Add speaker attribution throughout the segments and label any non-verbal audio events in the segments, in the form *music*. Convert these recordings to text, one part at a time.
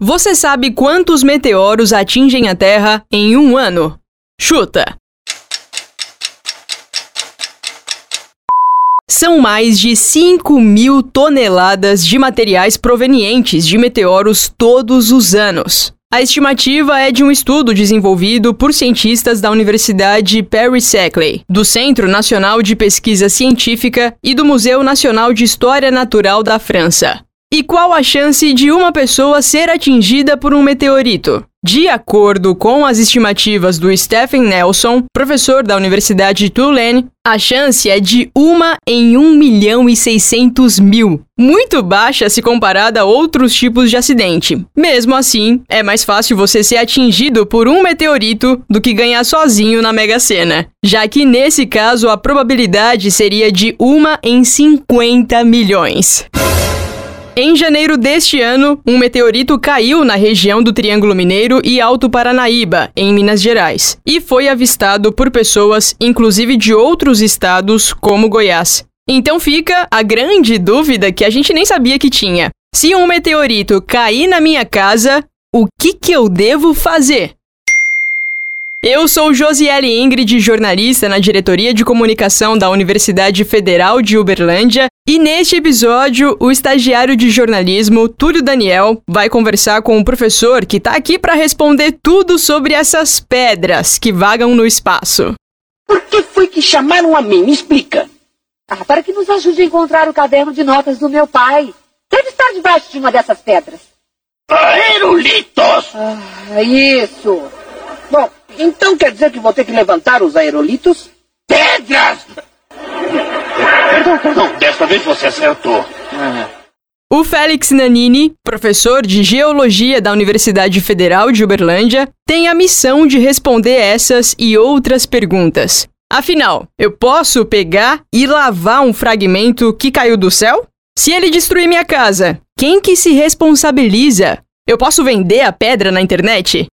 Speaker 1: Você sabe quantos meteoros atingem a Terra em um ano? Chuta! São mais de 5 mil toneladas de materiais provenientes de meteoros todos os anos. A estimativa é de um estudo desenvolvido por cientistas da Universidade Perry Shackley, do Centro Nacional de Pesquisa Científica e do Museu Nacional de História Natural da França. E qual a chance de uma pessoa ser atingida por um meteorito? De acordo com as estimativas do Stephen Nelson, professor da Universidade de Tulane, a chance é de uma em 1 milhão e 600 mil. Muito baixa se comparada a outros tipos de acidente. Mesmo assim, é mais fácil você ser atingido por um meteorito do que ganhar sozinho na Mega Sena, já que nesse caso a probabilidade seria de uma em 50 milhões. Em janeiro deste ano, um meteorito caiu na região do Triângulo Mineiro e Alto Paranaíba, em Minas Gerais, e foi avistado por pessoas, inclusive de outros estados, como Goiás. Então fica a grande dúvida que a gente nem sabia que tinha. Se um meteorito cair na minha casa, o que, que eu devo fazer? Eu sou Josiele Ingrid, jornalista na diretoria de comunicação da Universidade Federal de Uberlândia, e neste episódio, o estagiário de jornalismo, Túlio Daniel, vai conversar com o professor que está aqui para responder tudo sobre essas pedras que vagam no espaço.
Speaker 2: Por que foi que chamaram a mim? Me explica.
Speaker 3: Ah, para que nos ajude a encontrar o caderno de notas do meu pai. Deve estar debaixo de uma dessas pedras.
Speaker 2: Aerolitos!
Speaker 3: Ah, isso.
Speaker 2: Bom, então quer dizer que vou ter que levantar os aerolitos? Pedras! Perdão, perdão, desta vez você acertou.
Speaker 1: O Félix Nanini, professor de Geologia da Universidade Federal de Uberlândia, tem a missão de responder essas e outras perguntas. Afinal, eu posso pegar e lavar um fragmento que caiu do céu? Se ele destruir minha casa, quem que se responsabiliza? Eu posso vender a pedra na internet?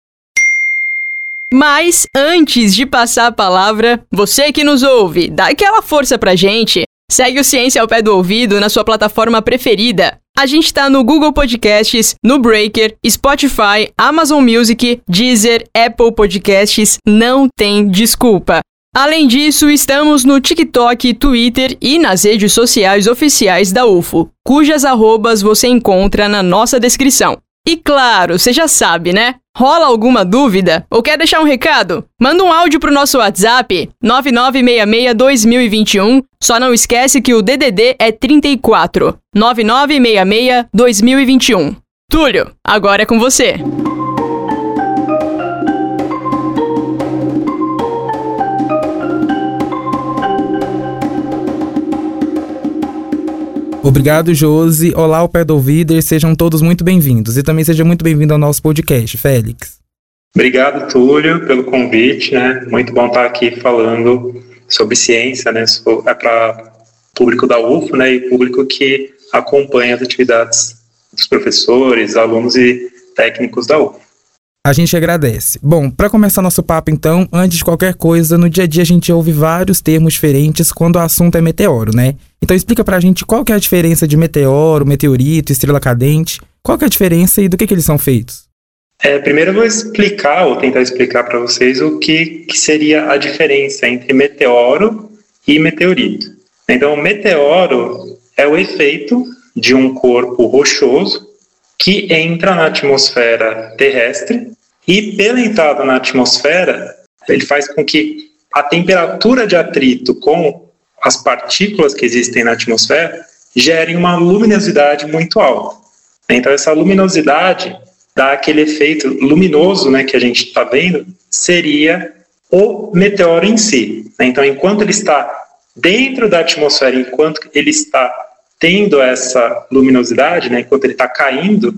Speaker 1: Mas antes de passar a palavra, você que nos ouve, dá aquela força pra gente. Segue o Ciência ao Pé do Ouvido na sua plataforma preferida. A gente tá no Google Podcasts, no Breaker, Spotify, Amazon Music, Deezer, Apple Podcasts, não tem desculpa. Além disso, estamos no TikTok, Twitter e nas redes sociais oficiais da UFO, cujas arrobas você encontra na nossa descrição. E claro, você já sabe, né? Rola alguma dúvida ou quer deixar um recado? Manda um áudio pro nosso WhatsApp 9966-2021. Só não esquece que o DDD é 34 9966-2021. Túlio, agora é com você.
Speaker 4: Obrigado, Josi. Olá, o pé do ouvido, sejam todos muito bem-vindos. E também seja muito bem-vindo ao nosso podcast, Félix.
Speaker 5: Obrigado, Túlio, pelo convite, né? Muito bom estar aqui falando sobre ciência, né? É para público da UFO, né? E público que acompanha as atividades dos professores, alunos e técnicos da UFO.
Speaker 4: A gente agradece. Bom, para começar nosso papo então, antes de qualquer coisa, no dia a dia a gente ouve vários termos diferentes quando o assunto é meteoro, né? Então explica pra gente qual que é a diferença de meteoro, meteorito, estrela cadente, qual que é a diferença e do que, que eles são feitos?
Speaker 5: É, primeiro eu vou explicar, ou tentar explicar para vocês o que, que seria a diferença entre meteoro e meteorito. Então, o meteoro é o efeito de um corpo rochoso que entra na atmosfera terrestre e, pela entrada na atmosfera, ele faz com que a temperatura de atrito com as partículas que existem na atmosfera gere uma luminosidade muito alta. Então, essa luminosidade dá aquele efeito luminoso né, que a gente está vendo, seria o meteoro em si. Então, enquanto ele está dentro da atmosfera, enquanto ele está tendo essa luminosidade, né, enquanto ele está caindo,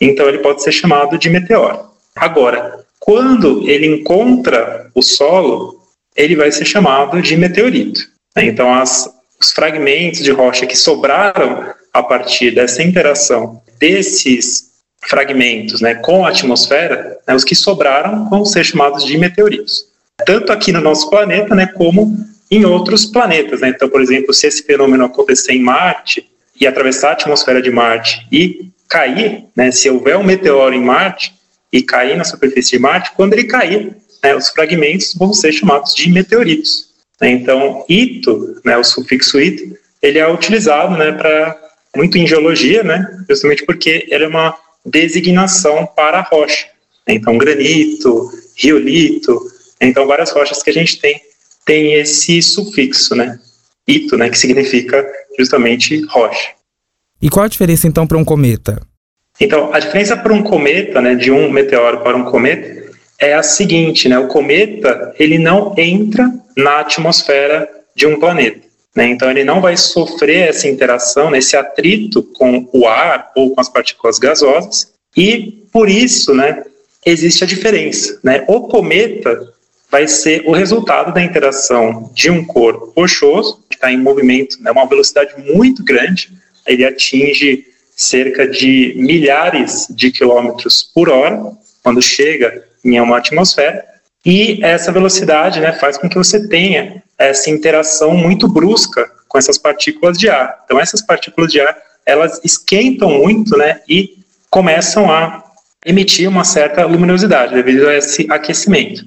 Speaker 5: então ele pode ser chamado de meteoro. Agora, quando ele encontra o solo, ele vai ser chamado de meteorito. Né? Então, as, os fragmentos de rocha que sobraram a partir dessa interação desses fragmentos né, com a atmosfera, né, os que sobraram vão ser chamados de meteoritos. Tanto aqui no nosso planeta, né, como em outros planetas. Né? Então, por exemplo, se esse fenômeno acontecer em Marte e atravessar a atmosfera de Marte e cair, né, se houver um meteoro em Marte e cair na superfície de Marte, quando ele cair, né, os fragmentos vão ser chamados de meteoritos. Né, então, ito, né, o sufixo ito, ele é utilizado né, para muito em geologia, né, justamente porque ele é uma designação para a rocha. Então, granito, riolito, então várias rochas que a gente tem tem esse sufixo, né, ito, né, que significa justamente rocha.
Speaker 4: E qual a diferença então para um cometa?
Speaker 5: Então, a diferença para um cometa, né, de um meteoro para um cometa, é a seguinte, né, o cometa ele não entra na atmosfera de um planeta. Né, então, ele não vai sofrer essa interação, né, esse atrito com o ar ou com as partículas gasosas, e por isso, né, existe a diferença. Né? O cometa vai ser o resultado da interação de um corpo rochoso, que está em movimento, né, uma velocidade muito grande, ele atinge cerca de milhares de quilômetros por hora, quando chega em uma atmosfera, e essa velocidade né, faz com que você tenha essa interação muito brusca com essas partículas de ar. Então, essas partículas de ar, elas esquentam muito né, e começam a emitir uma certa luminosidade devido a esse aquecimento.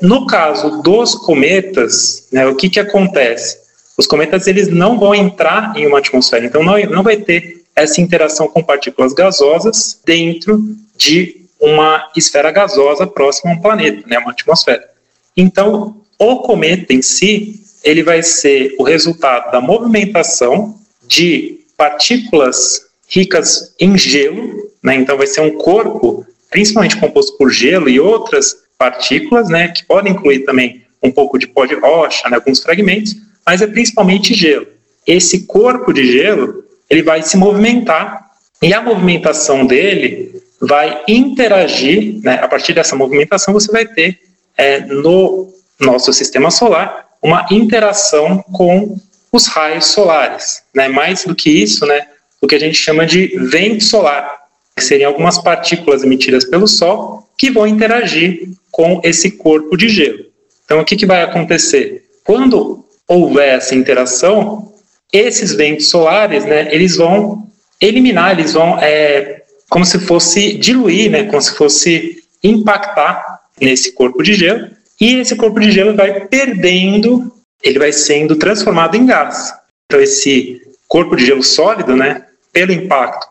Speaker 5: No caso dos cometas, né, o que, que acontece? Os cometas eles não vão entrar em uma atmosfera, então não, não vai ter essa interação com partículas gasosas dentro de uma esfera gasosa próxima a um planeta, né, uma atmosfera. Então, o cometa em si, ele vai ser o resultado da movimentação de partículas ricas em gelo, né, então vai ser um corpo principalmente composto por gelo e outras partículas, né, que podem incluir também um pouco de pó de rocha, né, alguns fragmentos, mas é principalmente gelo. Esse corpo de gelo, ele vai se movimentar e a movimentação dele vai interagir, né, a partir dessa movimentação você vai ter é, no nosso sistema solar uma interação com os raios solares, né, mais do que isso, né, o que a gente chama de vento solar, que seriam algumas partículas emitidas pelo Sol que vão interagir com esse corpo de gelo. Então, o que, que vai acontecer? Quando houver essa interação, esses ventos solares, né, eles vão eliminar, eles vão, é, como se fosse diluir, né, como se fosse impactar nesse corpo de gelo, e esse corpo de gelo vai perdendo, ele vai sendo transformado em gás. Então, esse corpo de gelo sólido, né, pelo impacto,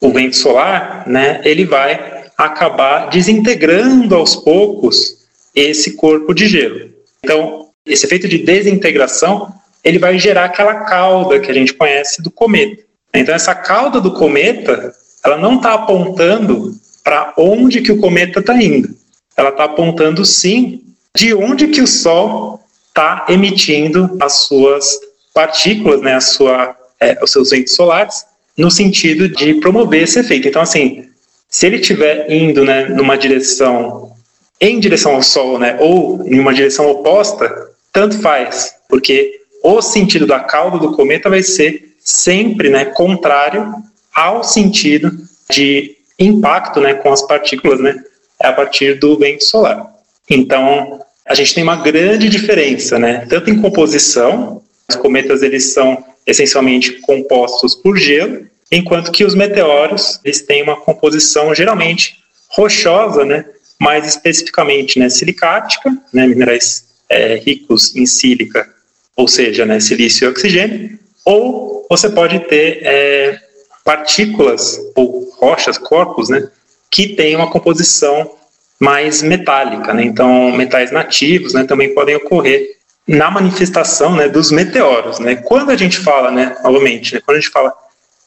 Speaker 5: o vento solar, né, ele vai acabar desintegrando aos poucos esse corpo de gelo. Então, esse efeito de desintegração, ele vai gerar aquela cauda que a gente conhece do cometa. Então, essa cauda do cometa, ela não está apontando para onde que o cometa está indo. Ela está apontando, sim, de onde que o Sol está emitindo as suas partículas, né, a sua, é, os seus ventos solares, no sentido de promover esse efeito. Então, assim, se ele estiver indo né, numa direção, em direção ao Sol, né, ou em uma direção oposta, tanto faz, porque o sentido da cauda do cometa vai ser sempre né, contrário ao sentido de impacto né, com as partículas né, a partir do vento solar. Então, a gente tem uma grande diferença, né, tanto em composição, os cometas eles são essencialmente compostos por gelo, enquanto que os meteoros eles têm uma composição geralmente rochosa, né, mais especificamente né, silicática, né, minerais é, ricos em sílica, ou seja, né, silício e oxigênio, ou você pode ter é, partículas ou rochas, corpos, né, que têm uma composição mais metálica, né? Então, metais nativos, né, também podem ocorrer na manifestação, né, dos meteoros, né? Quando a gente fala, né, novamente, né, quando a gente fala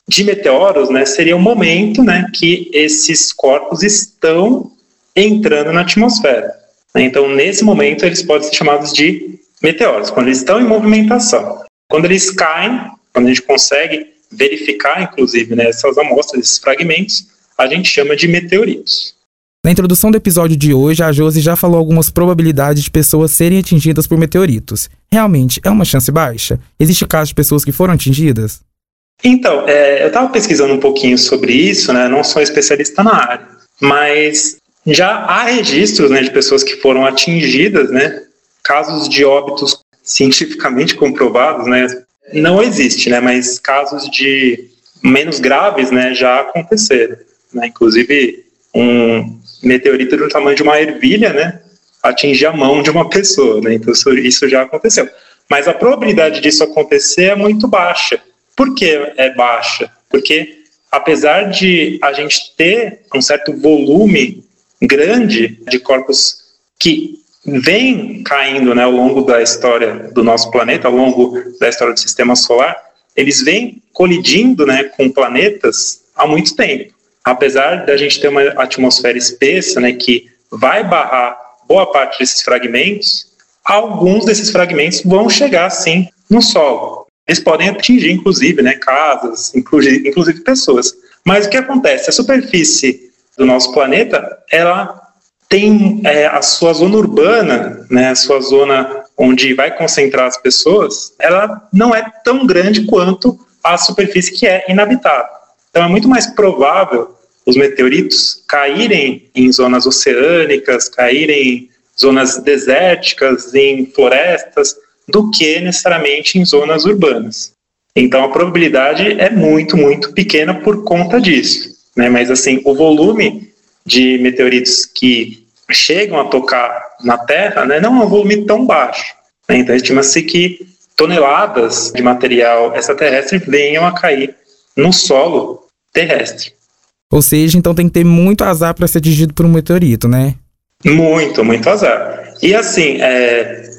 Speaker 5: de meteoros, né, seria o momento, né, que esses corpos estão entrando na atmosfera. Então, nesse momento, eles podem ser chamados de meteoros, quando eles estão em movimentação. Quando eles caem, quando a gente consegue verificar, inclusive, né, essas amostras, esses fragmentos, a gente chama de meteoritos.
Speaker 4: Na introdução do episódio de hoje, a Josi já falou algumas probabilidades de pessoas serem atingidas por meteoritos. Realmente, é uma chance baixa? Existe caso de pessoas que foram atingidas?
Speaker 5: Então, é, eu estava pesquisando um pouquinho sobre isso, né? Não sou especialista na área, mas já há registros né, de pessoas que foram atingidas, né? Casos de óbitos cientificamente comprovados, né? Não existe, né? Mas casos de menos graves, né, já aconteceram. Né? Inclusive, um meteorito do tamanho de uma ervilha, né, atingir a mão de uma pessoa, né? Então isso, isso já aconteceu. Mas a probabilidade disso acontecer é muito baixa. Por que é baixa? Porque apesar de a gente ter um certo volume grande de corpos que vem caindo né, ao longo da história do nosso planeta, ao longo da história do sistema solar, eles vêm colidindo né, com planetas há muito tempo. Apesar da gente ter uma atmosfera espessa né, que vai barrar boa parte desses fragmentos, alguns desses fragmentos vão chegar sim no solo. Eles podem atingir, inclusive, né, casas, inclusive, inclusive pessoas. Mas o que acontece? A superfície do nosso planeta, ela tem é, a sua zona urbana, né, a sua zona onde vai concentrar as pessoas, ela não é tão grande quanto a superfície que é inabitável. Então é muito mais provável os meteoritos caírem em zonas oceânicas, caírem em zonas desérticas, em florestas, do que necessariamente em zonas urbanas. Então a probabilidade é muito, muito pequena por conta disso. Né? Mas assim, o volume de meteoritos que chegam a tocar na Terra né, não é um volume tão baixo. Né? Então estima-se que toneladas de material extraterrestre venham a cair no solo terrestre.
Speaker 4: Ou seja, então tem que ter muito azar para ser atingido por um meteorito, né?
Speaker 5: Muito, muito azar. E assim, é,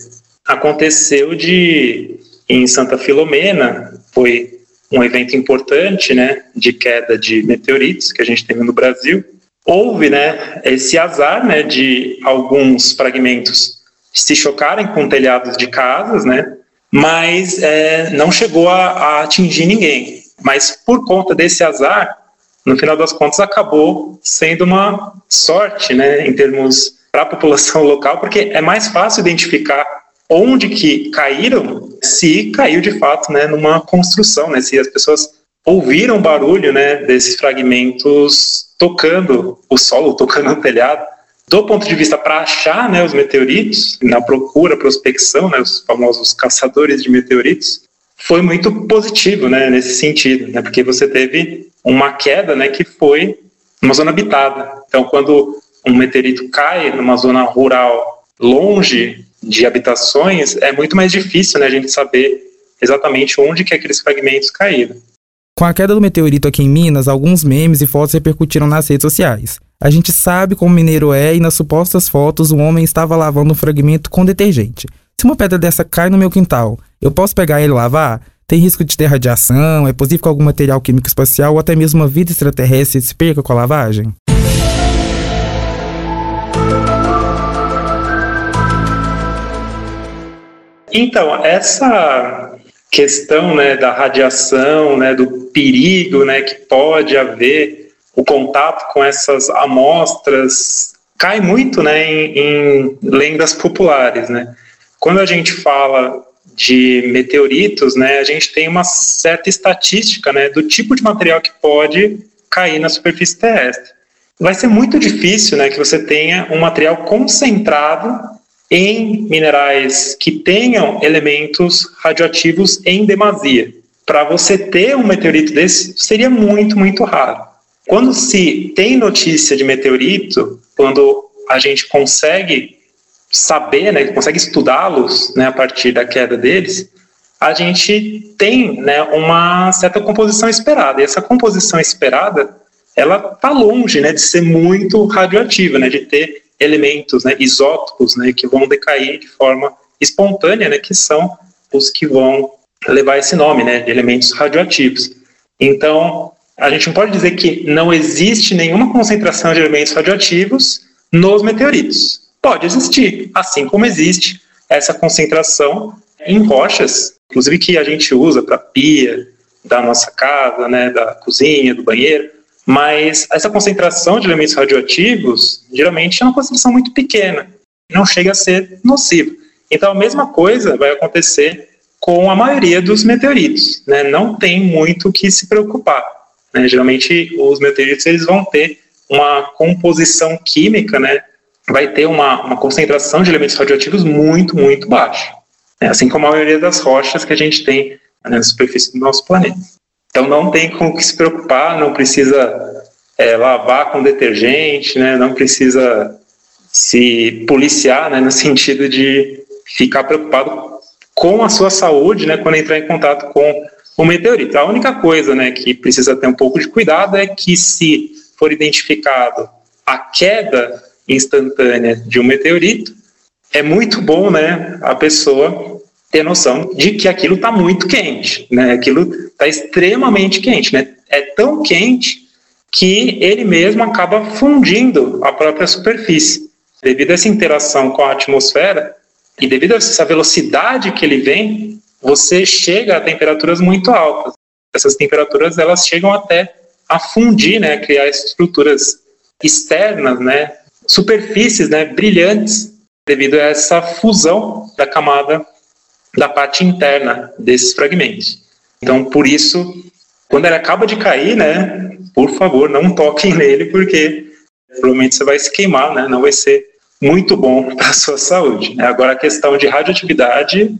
Speaker 5: aconteceu de em Santa Filomena, foi um evento importante, né, de queda de meteoritos que a gente teve no Brasil. Houve, né, esse azar, né, de alguns fragmentos se chocarem com telhados de casas, né, mas é, não chegou a, a atingir ninguém. Mas por conta desse azar, no final das contas acabou sendo uma sorte, né, em termos para a população *laughs* local, porque é mais fácil identificar onde que caíram, se caiu de fato, né, numa construção, né, se as pessoas ouviram barulho, né, desses fragmentos tocando o solo, tocando o telhado. Do ponto de vista para achar, né, os meteoritos, na procura, prospecção, né, os famosos caçadores de meteoritos, foi muito positivo, né, nesse sentido, né, porque você teve uma queda, né, que foi uma zona habitada. Então, quando um meteorito cai numa zona rural longe de habitações, é muito mais difícil né, a gente saber exatamente onde que aqueles fragmentos caíram.
Speaker 4: Com a queda do meteorito aqui em Minas, alguns memes e fotos repercutiram nas redes sociais. A gente sabe como mineiro é e nas supostas fotos um homem estava lavando um fragmento com detergente. Se uma pedra dessa cai no meu quintal, eu posso pegar ele e lavar? Tem risco de ter radiação? É possível que algum material químico espacial ou até mesmo uma vida extraterrestre se perca com a lavagem?
Speaker 5: Então, essa questão né, da radiação, né, do perigo né, que pode haver, o contato com essas amostras, cai muito né, em, em lendas populares. Né? Quando a gente fala de meteoritos, né, a gente tem uma certa estatística né, do tipo de material que pode cair na superfície terrestre. Vai ser muito difícil né, que você tenha um material concentrado em minerais que tenham elementos radioativos em demasia. Para você ter um meteorito desse, seria muito, muito raro. Quando se tem notícia de meteorito, quando a gente consegue saber, né, consegue estudá-los né, a partir da queda deles, a gente tem né, uma certa composição esperada. E essa composição esperada, ela está longe né, de ser muito radioativa, né, de ter elementos, né, isótopos, né, que vão decair de forma espontânea, né, que são os que vão levar esse nome, né, de elementos radioativos. Então, a gente não pode dizer que não existe nenhuma concentração de elementos radioativos nos meteoritos. Pode existir, assim como existe essa concentração em rochas, inclusive que a gente usa para pia da nossa casa, né, da cozinha, do banheiro, mas essa concentração de elementos radioativos, geralmente, é uma concentração muito pequena, não chega a ser nociva. Então, a mesma coisa vai acontecer com a maioria dos meteoritos, né? Não tem muito o que se preocupar. Né? Geralmente, os meteoritos eles vão ter uma composição química, né? Vai ter uma, uma concentração de elementos radioativos muito, muito baixa. Né? Assim como a maioria das rochas que a gente tem né, na superfície do nosso planeta. Então não tem com o que se preocupar, não precisa é, lavar com detergente, né? Não precisa se policiar, né? No sentido de ficar preocupado com a sua saúde, né? Quando entrar em contato com o meteorito. A única coisa, né, que precisa ter um pouco de cuidado é que se for identificado a queda instantânea de um meteorito, é muito bom, né, a pessoa ter noção de que aquilo está muito quente, né, aquilo está extremamente quente, né, é tão quente que ele mesmo acaba fundindo a própria superfície. Devido a essa interação com a atmosfera e devido a essa velocidade que ele vem, você chega a temperaturas muito altas. Essas temperaturas elas chegam até a fundir, né, criar estruturas externas, né, superfícies, né, brilhantes, devido a essa fusão da camada da parte interna desses fragmentos. Então, por isso, quando ele acaba de cair, né, por favor, não toquem *laughs* nele, porque provavelmente você vai se queimar, né, não vai ser muito bom *laughs* para a sua saúde. Né. Agora, a questão de radioatividade,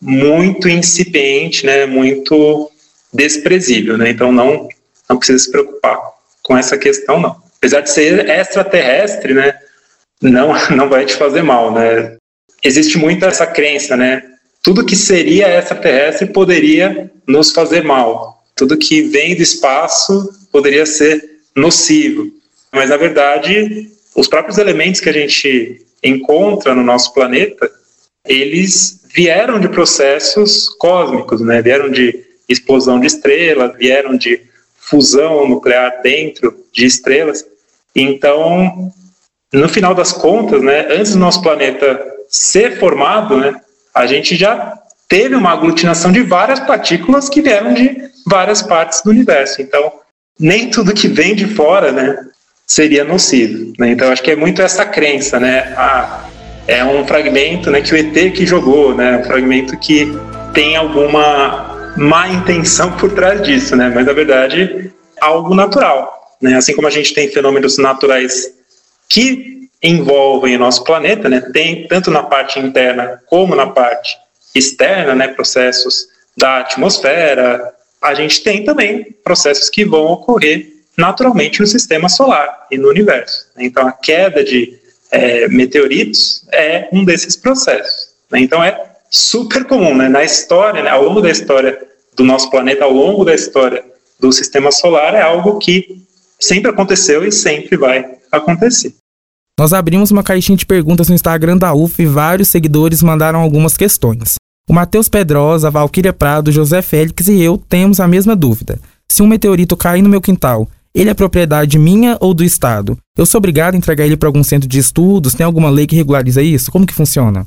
Speaker 5: muito incipiente, né, muito desprezível, né, então não, não precisa se preocupar com essa questão, não apesar de ser extraterrestre, né, não, *laughs* não vai te fazer mal, né? Existe muito essa crença, né? Tudo que seria extraterrestre poderia nos fazer mal. Tudo que vem do espaço poderia ser nocivo. Mas, na verdade, os próprios elementos que a gente encontra no nosso planeta, eles vieram de processos cósmicos, né? Vieram de explosão de estrelas, vieram de fusão nuclear dentro de estrelas. Então, no final das contas, né, antes do nosso planeta ser formado, né, a gente já teve uma aglutinação de várias partículas que vieram de várias partes do universo. Então, nem tudo que vem de fora, né, seria nocivo. Né? Então, acho que é muito essa crença, né? Ah, é um fragmento, né, que o ET que jogou, né, um fragmento que tem alguma má intenção *laughs* por trás disso, né? Mas na verdade, algo natural. Né? Assim como a gente tem fenômenos naturais que envolvem o nosso planeta, né? tem tanto na parte interna como na parte externa, né? processos da atmosfera, a gente tem também processos que vão ocorrer naturalmente no sistema solar e no universo. Então, a queda de é, meteoritos é um desses processos. Né? Então, é super comum né? na história, né? ao longo da história do nosso planeta, ao longo da história do sistema solar, é algo que sempre aconteceu e sempre vai acontecer.
Speaker 4: Nós abrimos uma caixinha de perguntas no Instagram da UF e vários seguidores mandaram algumas questões. O Matheus Pedrosa, a Valquíria Prado, José Félix e eu temos a mesma dúvida. Se um meteorito cair no meu quintal, ele é propriedade minha ou do Estado? Eu sou obrigado a entregar ele para algum centro de estudos? Tem alguma lei que regulariza isso? Como que funciona?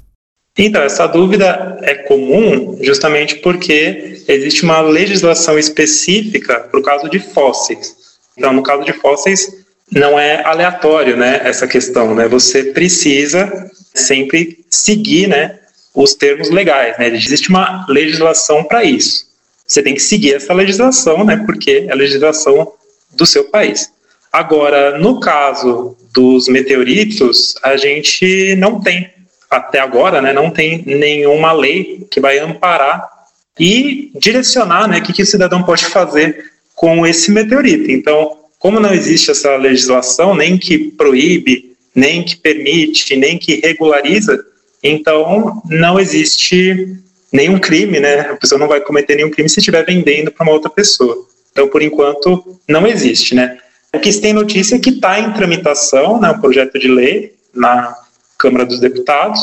Speaker 5: Então, essa dúvida é comum justamente porque existe uma legislação específica para o caso de fósseis. Então, no caso de fósseis, não é aleatório, né, essa questão, né? Você precisa sempre seguir, né, os termos legais, né? Existe uma legislação para isso. Você tem que seguir essa legislação, né, porque é a legislação do seu país. Agora, no caso dos meteoritos, a gente não tem até agora, né, não tem nenhuma lei que vai amparar e direcionar, né, o que, que o cidadão pode fazer com esse meteorito. Então, como não existe essa legislação, nem que proíbe, nem que permite, nem que regulariza, então não existe nenhum crime, né? A pessoa não vai cometer nenhum crime se estiver vendendo para uma outra pessoa. Então, por enquanto, não existe, né? O que se tem notícia é que está em tramitação, né, um projeto de lei na Câmara dos Deputados,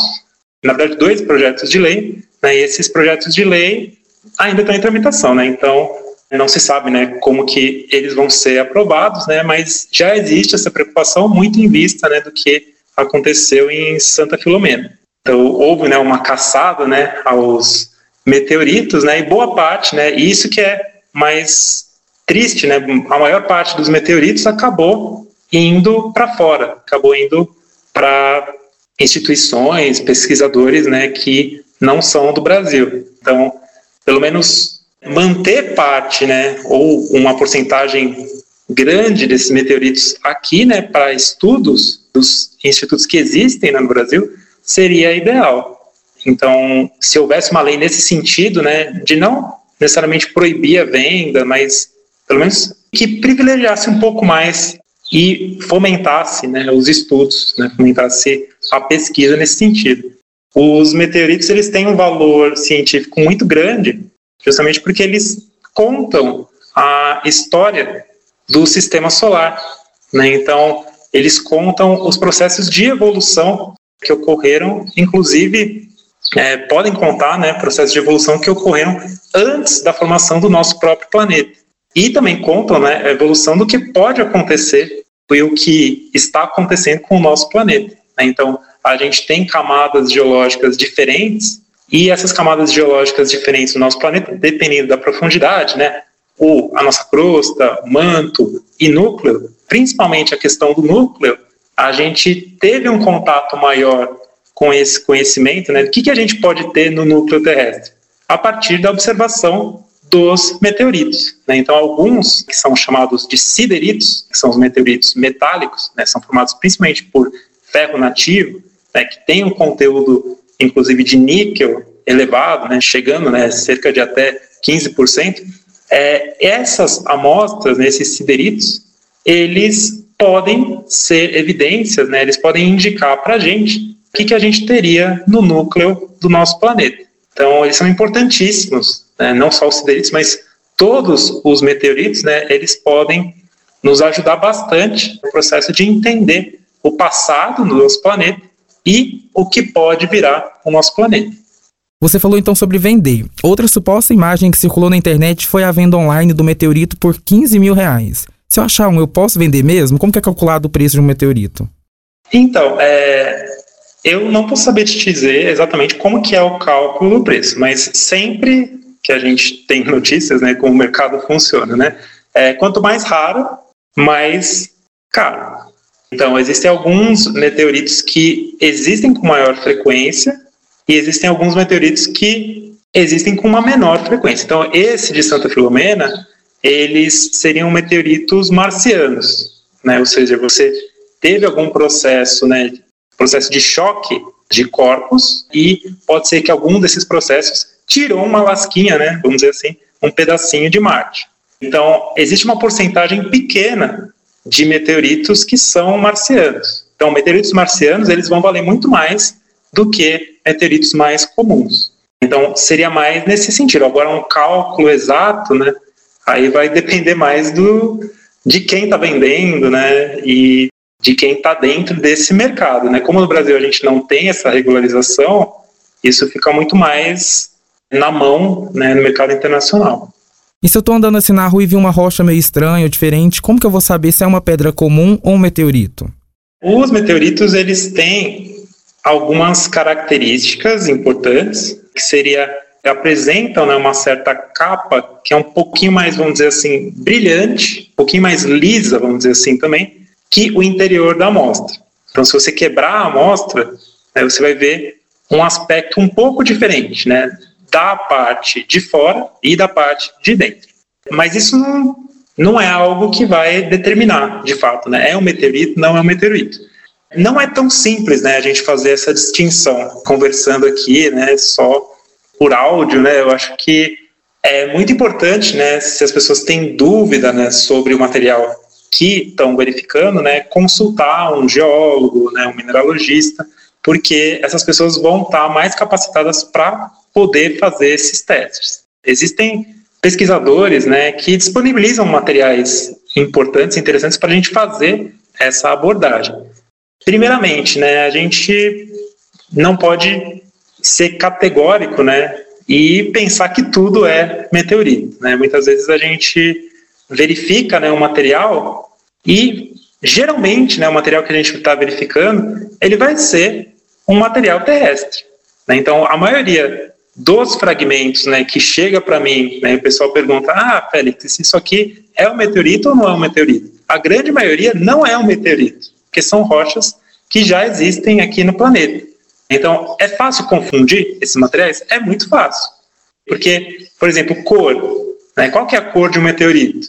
Speaker 5: na verdade, dois projetos de lei, né, e esses projetos de lei ainda estão em tramitação, né? Então, não se sabe né, como que eles vão ser aprovados, né, mas já existe essa preocupação muito em vista né, do que aconteceu em Santa Filomena. Então, houve né, uma caçada né, aos meteoritos, né, e boa parte, né, isso que é mais triste, né, a maior parte dos meteoritos acabou indo para fora, acabou indo para instituições, pesquisadores né, que não são do Brasil. Então, pelo menos manter parte, né, ou uma porcentagem grande desses meteoritos aqui, né, para estudos dos institutos que existem né, no Brasil, seria ideal. Então, se houvesse uma lei nesse sentido, né, de não necessariamente proibir a venda, mas pelo menos que privilegiasse um pouco mais e fomentasse né, os estudos, né, fomentasse a pesquisa nesse sentido. Os meteoritos eles têm um valor científico muito grande, justamente porque eles contam a história do sistema solar. Né? Então, eles contam os processos de evolução que ocorreram, inclusive é, podem contar né, processos de evolução que ocorreram antes da formação do nosso próprio planeta. E também contam né, a evolução do que pode acontecer e o que está acontecendo com o nosso planeta. Né? Então, a gente tem camadas geológicas diferentes e essas camadas geológicas diferentes do nosso planeta, dependendo da profundidade, né, o, a nossa crosta, manto e núcleo, principalmente a questão do núcleo, a gente teve um contato maior com esse conhecimento, né? O que, que a gente pode ter no núcleo terrestre? A partir da observação dos meteoritos. Né? Então, alguns que são chamados de sideritos, que são os meteoritos metálicos, né? são formados principalmente por ferro nativo, né? que tem um conteúdo, inclusive, de níquel elevado, né? chegando né? cerca de até 15%. É, essas amostras, né? esses sideritos, eles podem ser evidências, né? eles podem indicar para a gente o que, que a gente teria no núcleo do nosso planeta. Então, eles são importantíssimos, né? não só os sideritos, mas todos os meteoritos, né? eles podem nos ajudar bastante no processo de entender o passado do nosso planeta e o que pode virar o nosso planeta.
Speaker 4: Você falou então sobre vender. Outra suposta imagem que circulou na internet foi a venda online do meteorito por 15 mil reais. Se eu achar um, eu posso vender mesmo? Como que é calculado o preço de um meteorito?
Speaker 5: Então, é, eu não posso saber te dizer exatamente como que é o cálculo do preço, mas sempre que a gente tem notícias, né, como o mercado funciona, né, é, quanto mais raro, mais caro. Então, existem alguns meteoritos que existem com maior frequência e existem alguns meteoritos que existem com uma menor frequência. Então, esse de Santa Filomena, eles seriam meteoritos marcianos, né? Ou seja, você teve algum processo, né, processo de choque de corpos e pode ser que algum desses processos tirou uma lasquinha, né, vamos dizer assim, um pedacinho de Marte. Então, existe uma porcentagem pequena de meteoritos que são marcianos. Então, meteoritos marcianos, eles vão valer muito mais do que meteoritos mais comuns. Então, seria mais nesse sentido. Agora, um cálculo exato, né, aí vai depender mais do de quem está vendendo, né, e de quem está dentro desse mercado. Né? Como no Brasil a gente não tem essa regularização, isso fica muito mais na mão né, no mercado internacional.
Speaker 4: E se eu estou andando assim na rua e vi uma rocha meio estranha ou diferente, como que eu vou saber se é uma pedra comum ou um meteorito?
Speaker 5: Os meteoritos eles têm algumas características importantes que seria apresentam né, uma certa capa que é um pouquinho mais, vamos dizer assim, brilhante, um pouquinho mais lisa, vamos dizer assim também, que o interior da amostra. Então, se você quebrar a amostra, né, você vai ver um aspecto um pouco diferente, né, da parte de fora e da parte de dentro. Mas isso não, não é algo que vai determinar, de fato, né, é um meteorito, não é um meteorito. Não é tão simples, né, a gente fazer essa distinção, conversando aqui, né, só por áudio, né, eu acho que é muito importante, né, se as pessoas têm dúvida, né, sobre o material que estão verificando, né, consultar um geólogo, né, um mineralogista, porque essas pessoas vão estar mais capacitadas para poder fazer esses testes. Existem pesquisadores, né, que disponibilizam materiais importantes, interessantes para a gente fazer essa abordagem. Primeiramente, né, a gente não pode ser categórico, né, e pensar que tudo é meteorito, né? Muitas vezes a gente verifica né, o material e geralmente né, o material que a gente está verificando ele vai ser um material terrestre. Né? Então a maioria dos fragmentos né, que chega para mim, né, o pessoal pergunta: Ah, Félix, isso aqui é um meteorito ou não é um meteorito? A grande maioria não é um meteorito, porque são rochas que já existem aqui no planeta. Então, é fácil confundir esses materiais? É muito fácil. Porque, por exemplo, cor. Né? Qual que é a cor de um meteorito?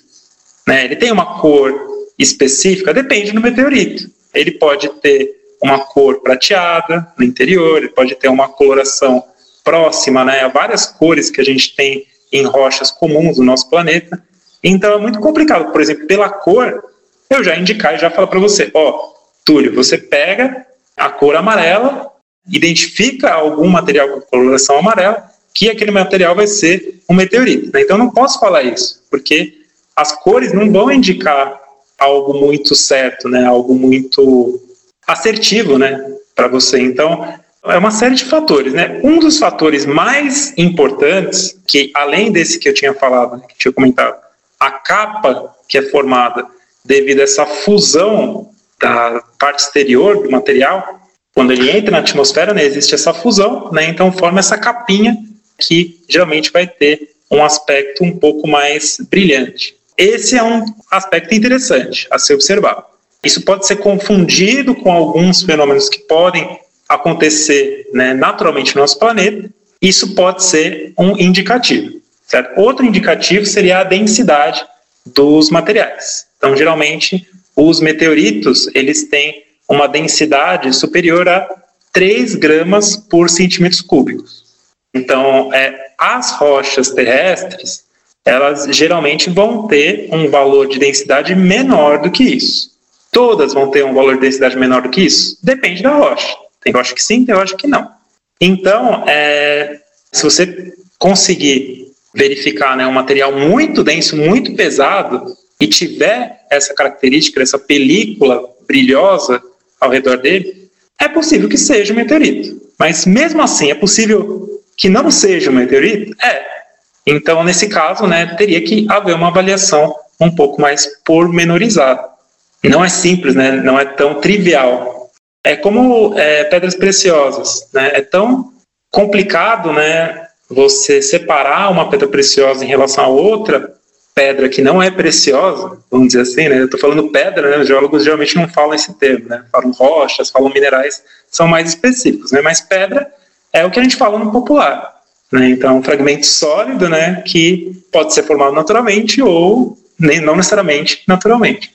Speaker 5: Né? Ele tem uma cor específica? Depende do meteorito. Ele pode ter uma cor prateada no interior, ele pode ter uma coloração próxima né, a várias cores que a gente tem em rochas comuns do nosso planeta. Então é muito complicado. Por exemplo, pela cor, eu já indicar e já falar para você, ó, Túlio, você pega a cor amarela, identifica algum material com coloração amarela, que aquele material vai ser um meteorito. Né? Então não posso falar isso, porque as cores não vão indicar algo muito certo, né? Algo muito assertivo, né? Para você. Então é uma série de fatores, né? Um dos fatores mais importantes, que além desse que eu tinha falado, né, que tinha comentado, a capa que é formada devido a essa fusão da parte exterior do material, quando ele entra na atmosfera, né, existe essa fusão, né, então forma essa capinha que geralmente vai ter um aspecto um pouco mais brilhante. Esse é um aspecto interessante a ser observado. Isso pode ser confundido com alguns fenômenos que podem acontecer né, naturalmente no nosso planeta. Isso pode ser um indicativo. Certo? Outro indicativo seria a densidade dos materiais. Então, geralmente, os meteoritos eles têm uma densidade superior a 3 gramas por centímetros cúbicos. Então, é, as rochas terrestres, elas geralmente vão ter um valor de densidade menor do que isso. Todas vão ter um valor de densidade menor do que isso? Depende da rocha. Tem rocha que sim, tem rocha que não. Então, é, se você conseguir verificar né, um material muito denso, muito pesado, e tiver essa característica, essa película brilhosa ao redor dele, é possível que seja um meteorito. Mas mesmo assim, é possível que não seja um meteorito? É. Então, nesse caso, né, teria que haver uma avaliação um pouco mais pormenorizada. Não é simples, né, não é tão trivial. É como é, pedras preciosas, né, é tão complicado, né, você separar uma pedra preciosa em relação a outra pedra que não é preciosa, vamos dizer assim, né? Eu estou falando pedra, né? Os geólogos geralmente não falam esse termo, né? Falam rochas, falam minerais, são mais específicos, né? Mas pedra é o que a gente fala no popular, né? Então, um fragmento sólido, né? Que pode ser formado naturalmente ou nem, não necessariamente naturalmente.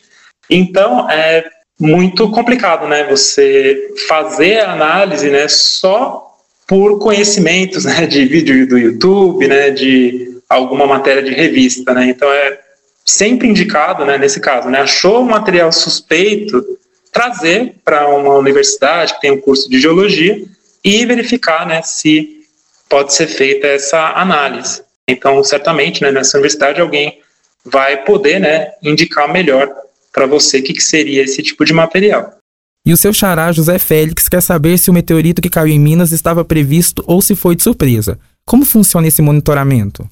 Speaker 5: Então, é muito complicado, né? Você fazer a análise, né? Só por conhecimentos *laughs* né, de vídeo do YouTube, né, de alguma matéria de revista, né? Então é sempre indicado, né, nesse caso, né, achou um material suspeito, trazer para uma universidade que tem um curso de geologia e verificar, né, se pode ser feita essa análise. Então, certamente, né, nessa universidade alguém vai poder, né, indicar melhor para você o que, que seria esse tipo de material.
Speaker 4: E o seu xará José Félix quer saber se o meteorito que caiu em Minas estava previsto ou se foi de surpresa. Como funciona esse monitoramento?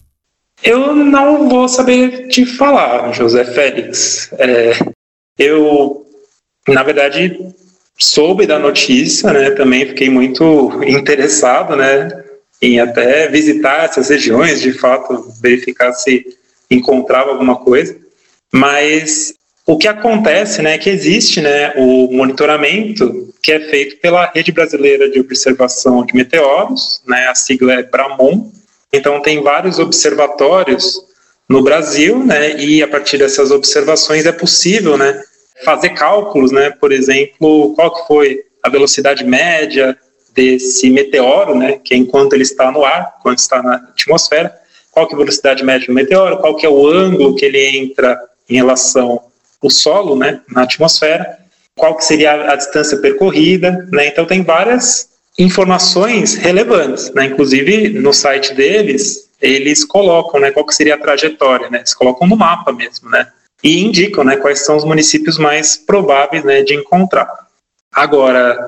Speaker 5: Eu não vou saber te falar, José Félix. É, eu, na verdade, soube da notícia, né? Também fiquei muito interessado, né? Em até visitar essas regiões, de fato, verificar se encontrava alguma coisa. Mas o que acontece, né, é que existe, né, o monitoramento que é feito pela Rede Brasileira de Observação de Meteoros, né, a sigla é BRAMON. Então tem vários observatórios no Brasil, né, e a partir dessas observações é possível, né, fazer cálculos, né, por exemplo, qual que foi a velocidade média desse meteoro, né, que é enquanto ele está no ar, quando está na atmosfera, qual que é a velocidade média do meteoro, qual que é o ângulo que ele entra em relação o solo, né, na atmosfera, qual que seria a distância percorrida, né? Então tem várias informações relevantes, né? Inclusive no site deles eles colocam, né, qual que seria a trajetória, né? Eles colocam no mapa mesmo, né? E indicam, né, quais são os municípios mais prováveis, né, de encontrar. Agora,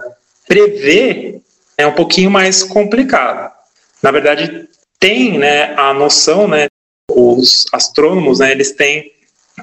Speaker 5: prever é um pouquinho mais complicado. Na verdade, tem, né, a noção, né, os astrônomos, né, eles têm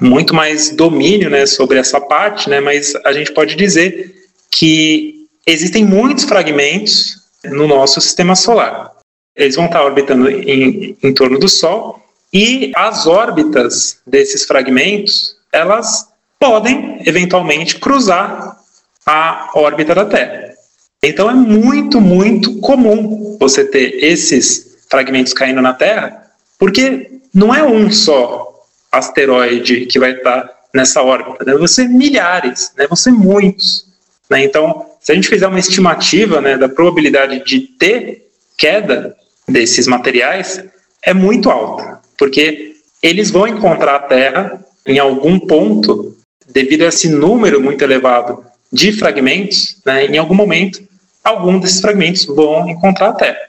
Speaker 5: muito mais domínio né, sobre essa parte, né, mas a gente pode dizer que existem muitos fragmentos no nosso sistema solar. Eles vão estar orbitando em, em torno do Sol e as órbitas desses fragmentos elas podem eventualmente cruzar a órbita da Terra. Então é muito, muito comum você ter esses fragmentos caindo na Terra, porque não é um só asteroide que vai estar nessa órbita. Né? Vão ser milhares, né? vão ser muitos. Né? Então, se a gente fizer uma estimativa né, da probabilidade de ter queda desses materiais, é muito alta, porque eles vão encontrar a Terra em algum ponto, devido a esse número muito elevado de fragmentos, né, em algum momento, algum desses fragmentos vão encontrar a Terra.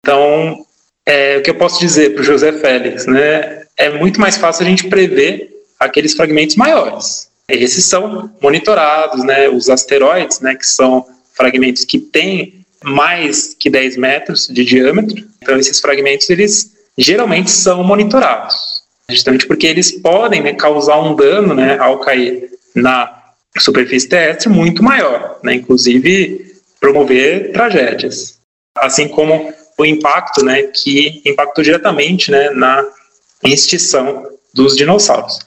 Speaker 5: Então, é, o que eu posso dizer para o José Félix, né, é muito mais fácil a gente prever aqueles fragmentos maiores. Esses são monitorados, né, os asteroides, né, que são fragmentos que têm mais que 10 metros de diâmetro. Então, esses fragmentos, eles geralmente são monitorados, justamente porque eles podem né, causar um dano né, ao cair na superfície terrestre muito maior, né, inclusive promover tragédias. Assim como o impacto né, que impactou diretamente né, na extinção dos dinossauros.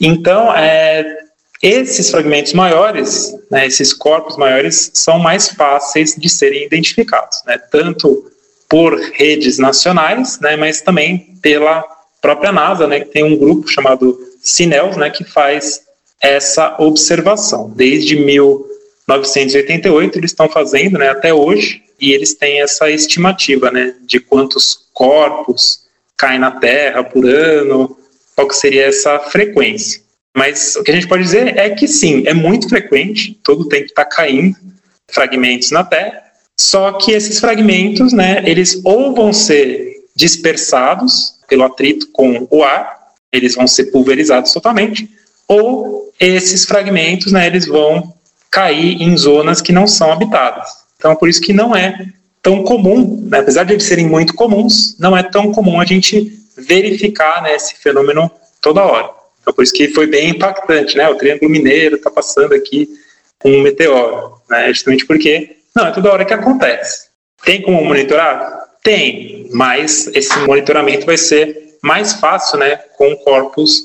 Speaker 5: Então, é, esses fragmentos maiores, né, esses corpos maiores, são mais fáceis de serem identificados, né, tanto por redes nacionais, né, mas também pela própria NASA, né, que tem um grupo chamado CINELS, né, que faz essa observação. Desde 1988 eles estão fazendo, né, até hoje, e eles têm essa estimativa, de quantos corpos caem na Terra por ano, qual que seria essa frequência. Mas o que a gente pode dizer é que sim, é muito frequente, todo o tempo está caindo fragmentos na Terra, só que esses fragmentos, né, eles ou vão ser dispersados pelo atrito com o ar, eles vão ser pulverizados totalmente, ou esses fragmentos, né, eles vão cair em zonas que não são habitadas. Então, por isso que não é tão comum, né, apesar de eles serem muito comuns, não é tão comum a gente verificar né, esse fenômeno toda hora. Então, por isso que foi bem impactante, né? O Triângulo Mineiro está passando aqui um meteoro, né? Justamente porque não é toda hora que acontece. Tem como monitorar? Tem, mas esse monitoramento vai ser mais fácil, né? Com corpos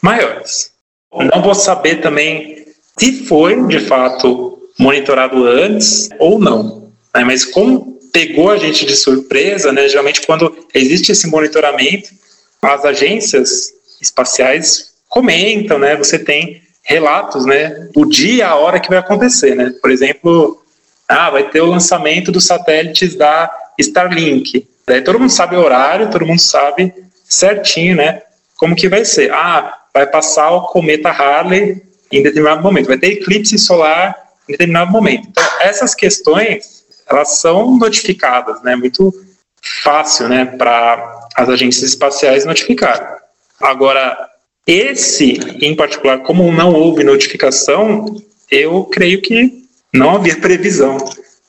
Speaker 5: maiores. Não vou saber também se foi de fato monitorado antes ou não, né? mas como pegou a gente de surpresa, né? Geralmente quando existe esse monitoramento, as agências espaciais comentam, né? Você tem relatos, né? O dia, a hora que vai acontecer, né? Por exemplo, ah, vai ter o lançamento dos satélites da Starlink. Daí todo mundo sabe o horário, todo mundo sabe certinho, né? Como que vai ser? Ah, vai passar o cometa Harley em determinado momento, vai ter eclipse solar em determinado momento. Então, essas questões, elas são notificadas, né? Muito fácil, né? Para as agências espaciais notificar. Agora, esse, em particular, como não houve notificação, eu creio que não havia previsão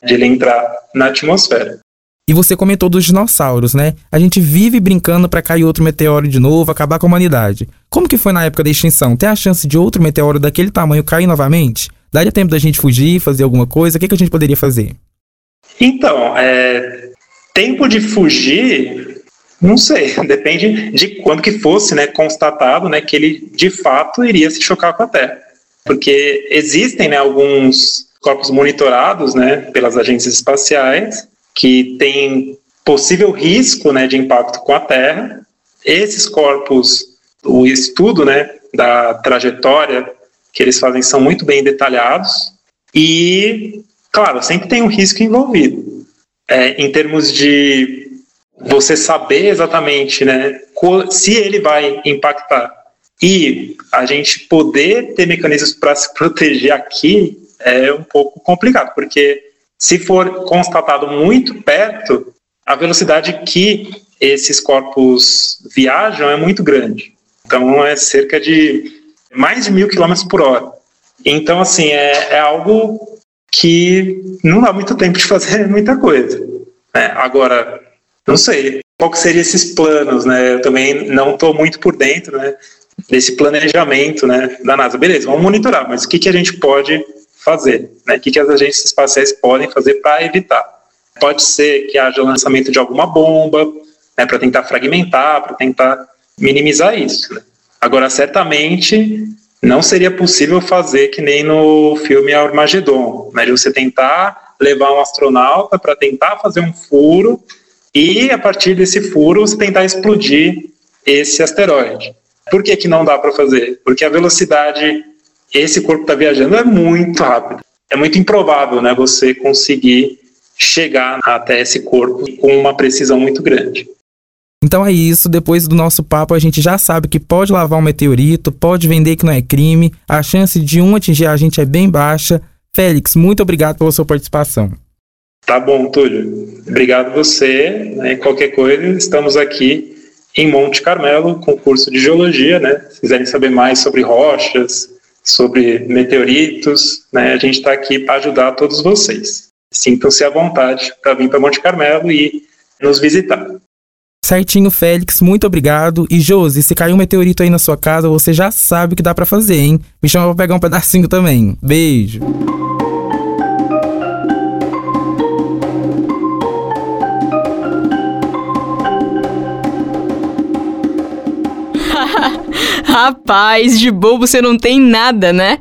Speaker 5: de ele entrar na atmosfera.
Speaker 4: E você comentou dos dinossauros, né? A gente vive brincando para cair outro meteoro de novo, acabar com a humanidade. Como que foi na época da extinção? Tem a chance de outro meteoro daquele tamanho cair novamente? Daria tempo da gente fugir, fazer alguma coisa? O que, que a gente poderia fazer?
Speaker 5: Então, é, tempo de fugir não sei, *laughs* depende de quando que fosse né, constatado né, que ele de fato iria se chocar com a Terra. Porque existem né, alguns corpos monitorados né, pelas agências espaciais que têm possível risco né, de impacto com a Terra. Esses corpos, o estudo né, da trajetória que eles fazem são muito bem detalhados e, claro, sempre tem um risco envolvido. É, em termos de você saber exatamente né, se ele vai impactar e a gente poder ter mecanismos para se proteger aqui é um pouco complicado, porque se for constatado muito perto, a velocidade que esses corpos viajam é muito grande. Então é cerca de mais de mil quilômetros por hora. Então, assim, é, é algo que não dá muito tempo de fazer *laughs* muita coisa. Né? Agora, não sei. Qual que seriam esses planos, né? Eu também não estou muito por dentro, né? Desse planejamento, né? Da NASA. Beleza, vamos monitorar, mas o que, que a gente pode fazer? Né? O que, que as agências espaciais podem fazer para evitar? Pode ser que haja lançamento de alguma bomba, né? Para tentar fragmentar, para tentar minimizar isso. Né? Agora, certamente não seria possível fazer que nem no filme Armagedon, né? De você tentar levar um astronauta para tentar fazer um furo e a partir desse furo você tentar explodir esse asteroide. Por que, que não dá para fazer? Porque a velocidade esse corpo está viajando é muito rápido. É muito improvável né, você conseguir chegar até esse corpo com uma precisão muito grande.
Speaker 4: Então é isso, depois do nosso papo a gente já sabe que pode lavar um meteorito, pode vender que não é crime, a chance de um atingir a gente é bem baixa. Félix, muito obrigado pela sua participação.
Speaker 5: Tá bom, Túlio. Obrigado você. Né? Qualquer coisa, estamos aqui em Monte Carmelo, com curso de geologia, né? Se quiserem saber mais sobre rochas, sobre meteoritos, né? A gente está aqui para ajudar todos vocês. Sintam-se à vontade para vir para Monte Carmelo e nos visitar.
Speaker 4: Certinho, Félix, muito obrigado. E Josi, se cair um meteorito aí na sua casa, você já sabe o que dá para fazer, hein? Me chama pra pegar um pedacinho também. Beijo. *laughs*
Speaker 1: Rapaz, de bobo você não tem nada, né?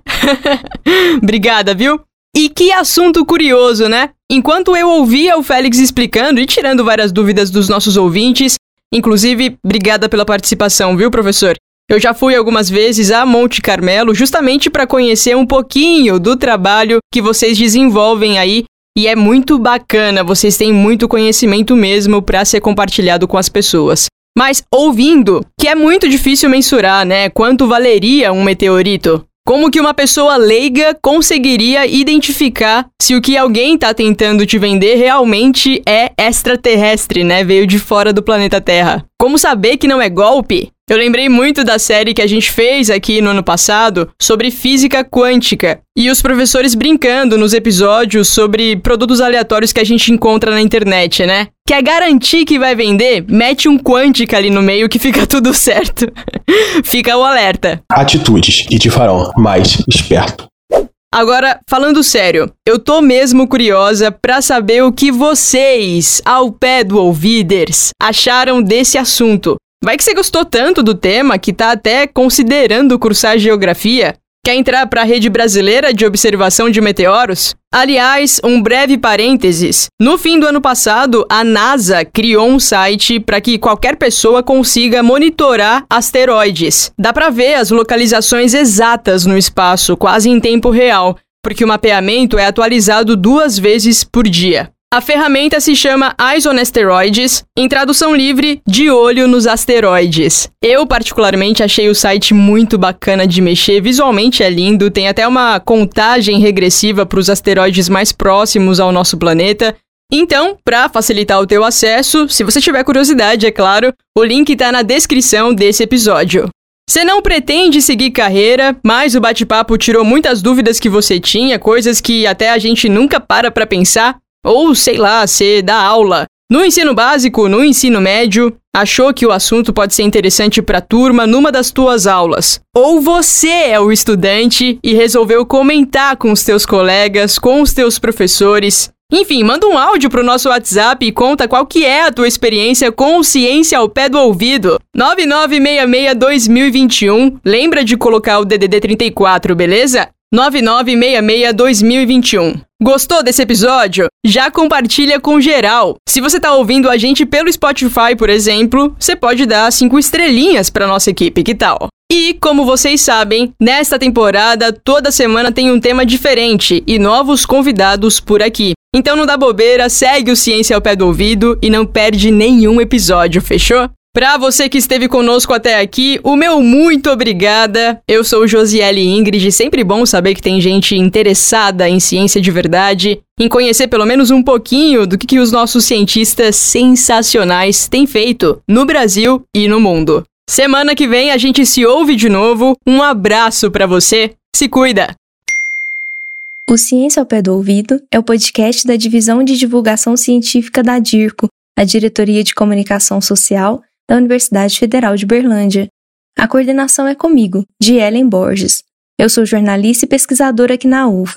Speaker 1: *laughs* Obrigada, viu? E que assunto curioso, né? Enquanto eu ouvia o Félix explicando e tirando várias dúvidas dos nossos ouvintes, inclusive, obrigada pela participação, viu, professor? Eu já fui algumas vezes a Monte Carmelo justamente para conhecer um pouquinho do trabalho que vocês desenvolvem aí e é muito bacana, vocês têm muito conhecimento mesmo para ser compartilhado com as pessoas. Mas ouvindo, que é muito difícil mensurar, né? Quanto valeria um meteorito? Como que uma pessoa leiga conseguiria identificar se o que alguém está tentando te vender realmente é extraterrestre, né? Veio de fora do planeta Terra. Como saber que não é golpe? Eu lembrei muito da série que a gente fez aqui no ano passado sobre física quântica e os professores brincando nos episódios sobre produtos aleatórios que a gente encontra na internet, né? Quer garantir que vai vender? Mete um quântica ali no meio que *laughs* fica tudo certo. fica o alerta.
Speaker 6: Atitudes que te farão mais esperto.
Speaker 1: Agora, falando sério, eu tô mesmo curiosa para saber o que vocês, ao pé do ouviders, acharam desse assunto. Vai que você gostou tanto do tema que tá até considerando cursar geografia? Quer entrar para a rede brasileira de observação de meteoros? Aliás, um breve parênteses. No fim do ano passado, a NASA criou um site para que qualquer pessoa consiga monitorar asteroides. Dá para ver as localizações exatas no espaço, quase em tempo real, porque o mapeamento é atualizado duas vezes por dia. A ferramenta se chama Eyes on Asteroids, em tradução livre, de olho nos asteroides. Eu, particularmente, achei o site muito bacana de mexer, visualmente é lindo, tem até uma contagem regressiva para os asteroides mais próximos ao nosso planeta. Então, para facilitar o teu acesso, se você tiver curiosidade, é claro, o link está na descrição desse episódio. Você não pretende seguir carreira, mas o bate-papo tirou muitas dúvidas que você tinha, coisas que até a gente nunca para para pensar. Ou, sei lá, você dá aula. No ensino básico, no ensino médio, achou que o assunto pode ser interessante para a turma numa das tuas aulas. Ou você é o estudante e resolveu comentar com os teus colegas, com os teus professores. Enfim, manda um áudio pro nosso WhatsApp e conta qual que é a tua experiência com ciência ao pé do ouvido. 9966-2021. Lembra de colocar o DDD 34, beleza? 9966-2021. Gostou desse episódio? Já compartilha com geral. Se você está ouvindo a gente pelo Spotify, por exemplo, você pode dar cinco estrelinhas para nossa equipe, que tal? E, como vocês sabem, nesta temporada toda semana tem um tema diferente e novos convidados por aqui. Então não dá bobeira, segue o Ciência ao pé do ouvido e não perde nenhum episódio, fechou? Para você que esteve conosco até aqui, o meu muito obrigada. Eu sou Josiele Ingrid, sempre bom saber que tem gente interessada em ciência de verdade, em conhecer pelo menos um pouquinho do que, que os nossos cientistas sensacionais têm feito no Brasil e no mundo. Semana que vem a gente se ouve de novo. Um abraço para você. Se cuida.
Speaker 7: O Ciência ao Pé do Ouvido é o podcast da Divisão de Divulgação Científica da DIRCO, a Diretoria de Comunicação Social da Universidade Federal de Berlândia. A coordenação é comigo, de Ellen Borges. Eu sou jornalista e pesquisadora aqui na UF.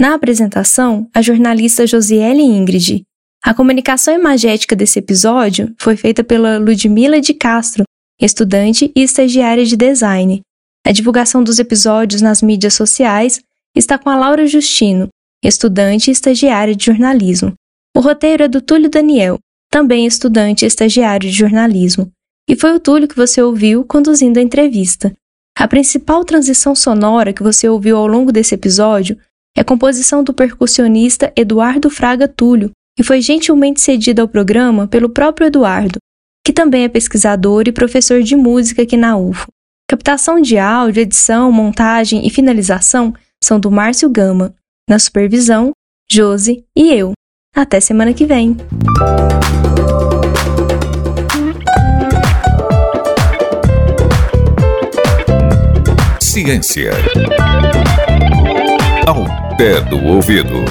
Speaker 7: Na apresentação, a jornalista Josiele Ingrid. A comunicação imagética desse episódio foi feita pela Ludmila de Castro, estudante e estagiária de design. A divulgação dos episódios nas mídias sociais está com a Laura Justino, estudante e estagiária de jornalismo. O roteiro é do Túlio Daniel, também estudante e estagiário de jornalismo. E foi o Túlio que você ouviu conduzindo a entrevista. A principal transição sonora que você ouviu ao longo desse episódio é a composição do percussionista Eduardo Fraga Túlio, que foi gentilmente cedida ao programa pelo próprio Eduardo. que também é pesquisador e professor de música aqui na UFO. Captação de áudio, edição, montagem e finalização são do Márcio Gama. Na supervisão, Josi e eu. Até semana que vem.
Speaker 8: Ciência. Ao pé do ouvido.